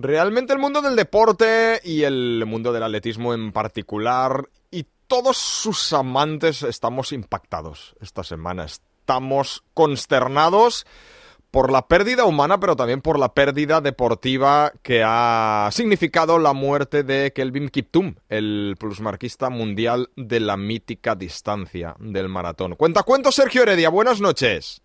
Realmente el mundo del deporte y el mundo del atletismo en particular y todos sus amantes estamos impactados esta semana. Estamos consternados por la pérdida humana, pero también por la pérdida deportiva que ha significado la muerte de Kelvin Kiptum, el plusmarquista mundial de la mítica distancia del maratón. Cuenta cuento, Sergio Heredia, buenas noches.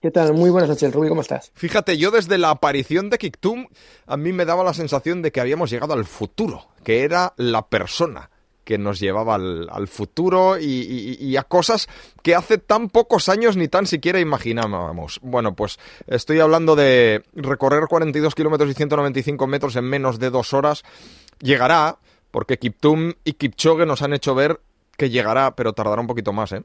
¿Qué tal? Muy buenas noches, Rubí, ¿cómo estás? Fíjate, yo desde la aparición de Kiptum, a mí me daba la sensación de que habíamos llegado al futuro, que era la persona que nos llevaba al, futuro y, a cosas que hace tan pocos años ni tan siquiera imaginábamos. Bueno, pues estoy hablando de recorrer 42 kilómetros y 195 metros en menos de dos horas. Llegará, porque Kiptum y Kipchoge nos han hecho ver que llegará, pero tardará un poquito más, ¿eh?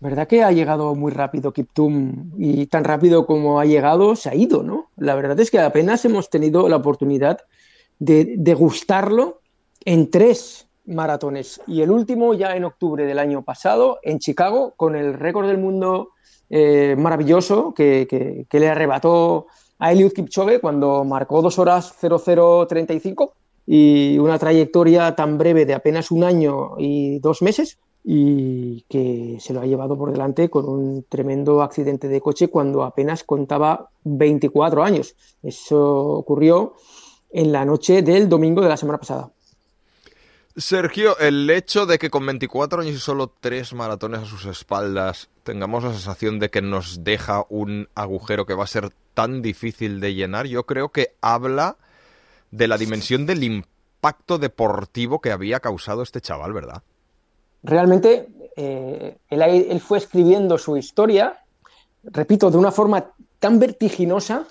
¿Verdad que ha llegado muy rápido Kiptum y tan rápido como ha llegado se ha ido, ¿no? La verdad es que apenas hemos tenido la oportunidad de degustarlo en tres maratones y el último ya en octubre del año pasado en Chicago con el récord del mundo eh, maravilloso que, le arrebató a Eliud Kipchoge cuando marcó dos horas 0035 y una trayectoria tan breve de apenas un año y dos meses y que se lo ha llevado por delante con un tremendo accidente de coche cuando apenas contaba 24 años. Eso ocurrió en la noche del domingo de la semana pasada. Sergio, el hecho de que con 24 años y solo tres maratones a sus espaldas tengamos la sensación de que nos deja un agujero que va a ser tan difícil de llenar, yo creo que habla de la dimensión del impacto deportivo que había causado este chaval, ¿verdad? Realmente eh, él, fue escribiendo su historia, repito, de una forma tan vertiginosa,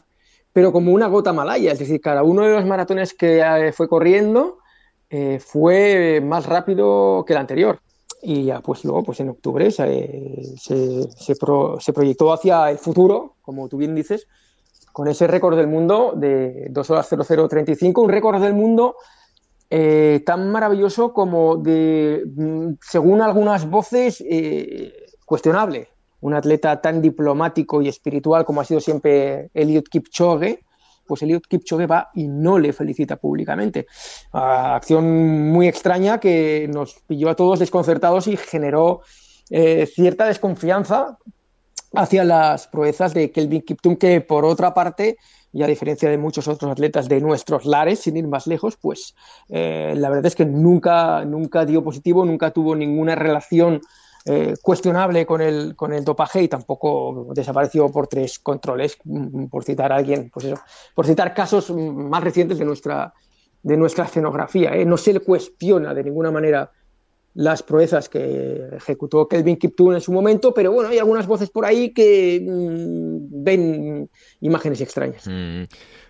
pero como una gota malaya, es decir, cada uno de los maratones que eh, fue corriendo eh, fue más rápido que el anterior. Y ya, pues luego, pues en octubre se, se, proyectó hacia el futuro, como tú bien dices, con ese récord del mundo de 2 horas 0035, un récord del mundo eh, tan maravilloso como de, mm, según algunas voces, eh, cuestionable. Un atleta tan diplomático y espiritual como ha sido siempre Eliud Kipchoge, pues Eliud Kipchoge va y no le felicita públicamente. acción muy extraña que nos pilló a todos desconcertados y generó eh, cierta desconfianza hacia las proezas de Kelvin Kiptum, que por otra parte, y a diferencia de muchos otros atletas de nuestros lares, sin ir más lejos, pues eh, la verdad es que nunca, nunca dio positivo, nunca tuvo ninguna relación eh, cuestionable con el, con el dopaje y tampoco desapareció por tres controles, mm, por citar alguien, pues eso, por citar casos más recientes de nuestra, de nuestra escenografía. ¿eh? No se le cuestiona de ninguna manera las proezas que ejecutó Kelvin Kiptoon en su momento, pero bueno, hay algunas voces por ahí que mm, ven imágenes extrañas. Mm.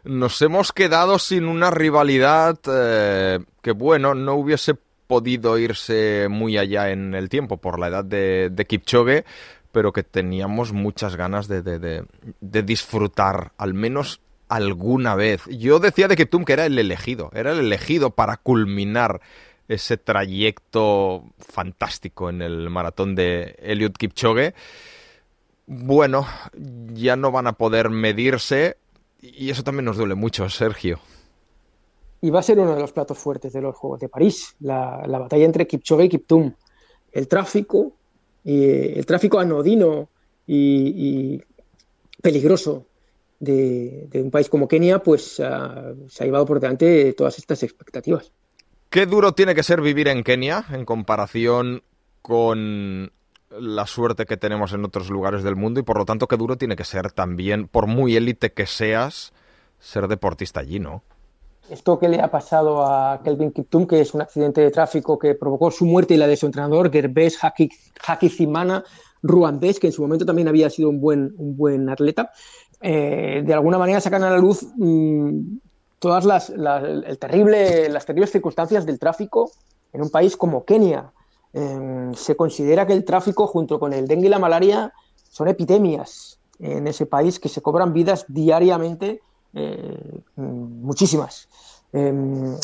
Nos hemos quedado sin una rivalidad eh, que, bueno, no hubiese podido irse muy allá en el tiempo por la edad de, de Kipchoge, pero que teníamos muchas ganas de, de, de, disfrutar, al menos alguna vez. Yo decía de Kiptum que era el elegido, era el elegido para culminar ese trayecto fantástico en el maratón de Eliud Kipchoge. Bueno, ya no van a poder medirse y eso también nos duele mucho, Sergio y va a ser uno de los platos fuertes de los Juegos de París, la, batalla entre Kipchoge y Kiptum. El tráfico, el tráfico anodino y, peligroso de, un país como Kenia, pues ah, se ha llevado por delante todas estas expectativas. ¿Qué duro tiene que ser vivir en Kenia en comparación con la suerte que tenemos en otros lugares del mundo y por lo tanto qué duro tiene que ser también, por muy élite que seas, ser deportista allí, ¿no? esto que le ha pasado a Kelvin Kiptum, que es un accidente de tráfico que provocó su muerte y la de su entrenador, Gerbes Hakizimana, ruandés, que en su momento también había sido un buen, un buen atleta, eh, de alguna manera sacan a la luz mm, todas las, el terrible, las terribles circunstancias del tráfico en un país como Kenia. Em, se considera que el tráfico, junto con el dengue y la malaria, son epidemias en ese país que se cobran vidas diariamente eh, muchísimas. Em,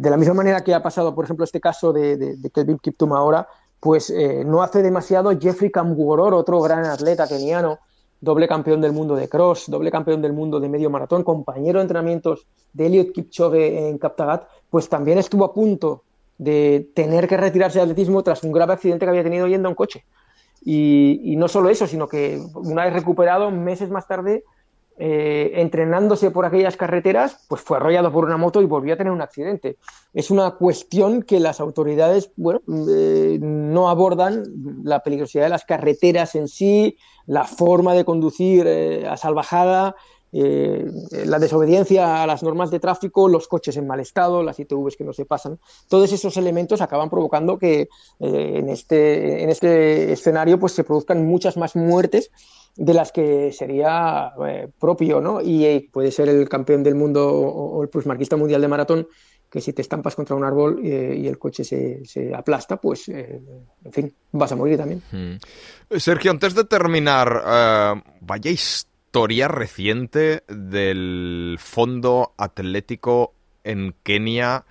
de la misma manera que ha pasado, por ejemplo, este caso de, Kelvin Kiptum ahora, pues eh, no hace demasiado Jeffrey Kamworor, otro gran atleta keniano, doble campeón del mundo de cross, doble campeón del mundo de medio maratón, compañero de entrenamientos de Eliot Kipchoge en Kaptagat, pues también estuvo a punto de tener que retirarse del atletismo tras un grave accidente que había tenido yendo en coche. Y, no solo eso, sino que una vez recuperado, meses más tarde, eh, entrenándose por aquellas carreteras, pues fue arrollado por una moto y volvió a tener un accidente. Es una cuestión que las autoridades, bueno, eh, no abordan la peligrosidad de las carreteras en sí, la forma de conducir eh, a salvajada, la desobediencia a las normas de tráfico, los coches en mal estado, las ITVs que no se pasan. Todos esos elementos acaban provocando que en, este, en este escenario pues, se produzcan muchas más muertes de las que sería eh, propio, ¿no? Y eh, puede ser el campeón del mundo o, el plusmarquista mundial de maratón, que si te estampas contra un árbol eh, y el coche se, aplasta, pues, en fin, vas a morir también. Hmm. Sergio, antes de terminar, vaya historia reciente del Fondo Atlético en Kenia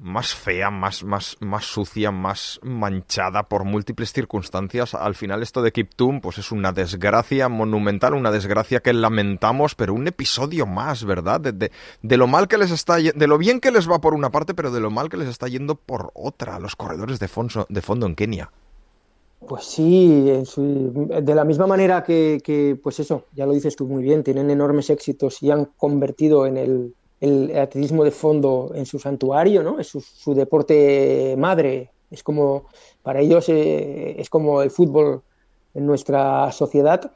más fea, más, más, más sucia, más manchada por múltiples circunstancias. Al final esto de Kiptum pues es una desgracia monumental, una desgracia que lamentamos, pero un episodio más, ¿verdad? De, de, lo mal que les está de lo bien que les va por una parte, pero de lo mal que les está yendo por otra, los corredores de, de fondo en Kenia. Pues sí, de la misma manera que, que, pues eso, ya lo dices tú muy bien, tienen enormes éxitos y han convertido en el, el atletismo de fondo en su santuario, ¿no? Es su, deporte madre. Es como, para ellos, eh, es como el fútbol en nuestra sociedad.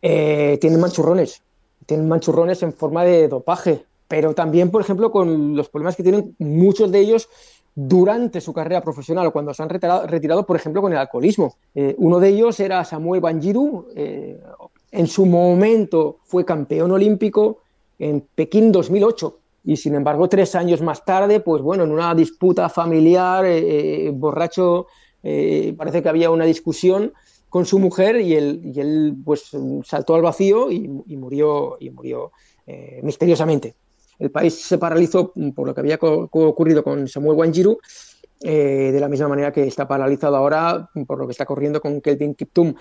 Eh, tienen manchurrones, tienen manchurrones en forma de dopaje, pero también, por ejemplo, con los problemas que tienen muchos de ellos durante su carrera profesional o cuando se han retirado, por ejemplo, con el alcoholismo. Eh, uno de ellos era Samuel Banjiru, en su momento fue campeón olímpico, en Pekín 2008. Y sin embargo, tres años más tarde, pues bueno, en una disputa familiar, eh, eh, borracho, eh, parece que había una discusión con su mujer y él, y él pues saltó al vacío y, murió, y murió misteriosamente. El país se paralizó por lo que había ocurrido con Samuel Wanjiru, de la misma manera que está paralizado ahora por lo que está corriendo con Kelvin Kiptum.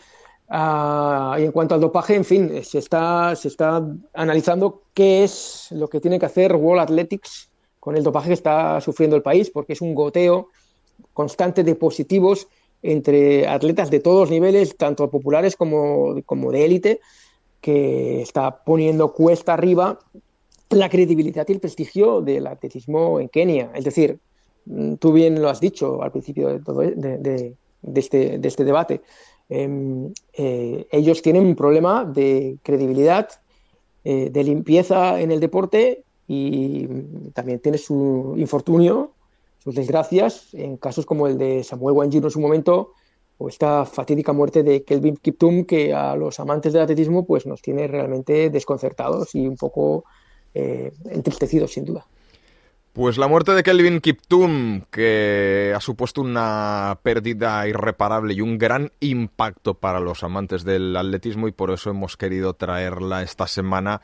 Ah, y en cuanto al dopaje, en fin, se está, se está analizando qué es lo que tiene que hacer World Athletics con el dopaje que está sufriendo el país, porque es un goteo constante de positivos entre atletas de todos niveles, tanto populares como, como de élite, que está poniendo cuesta arriba la credibilidad y el prestigio del atletismo en Kenia. Es decir, tú bien lo has dicho al principio de, todo, de, este, de este debate. Em, eh, ellos tienen un problema de credibilidad, eh, de limpieza en el deporte y también tiene su infortunio, sus desgracias, en casos como el de Samuel Wanjiru en su momento o esta fatídica muerte de Kelvin Kiptum que a los amantes del atletismo pues nos tiene realmente desconcertados y un poco eh, entristecidos sin duda. Pues la muerte de Kelvin Kiptum, que ha supuesto una pérdida irreparable y un gran impacto para los amantes del atletismo y por eso hemos querido traerla esta semana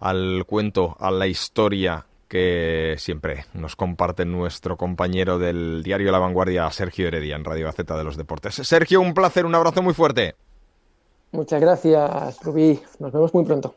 al cuento, a la historia que siempre nos comparte nuestro compañero del diario La Vanguardia, Sergio Heredia, en Radio Gaceta de los Deportes. Sergio, un placer, un abrazo muy fuerte. Muchas gracias, Rubí. Nos vemos muy pronto.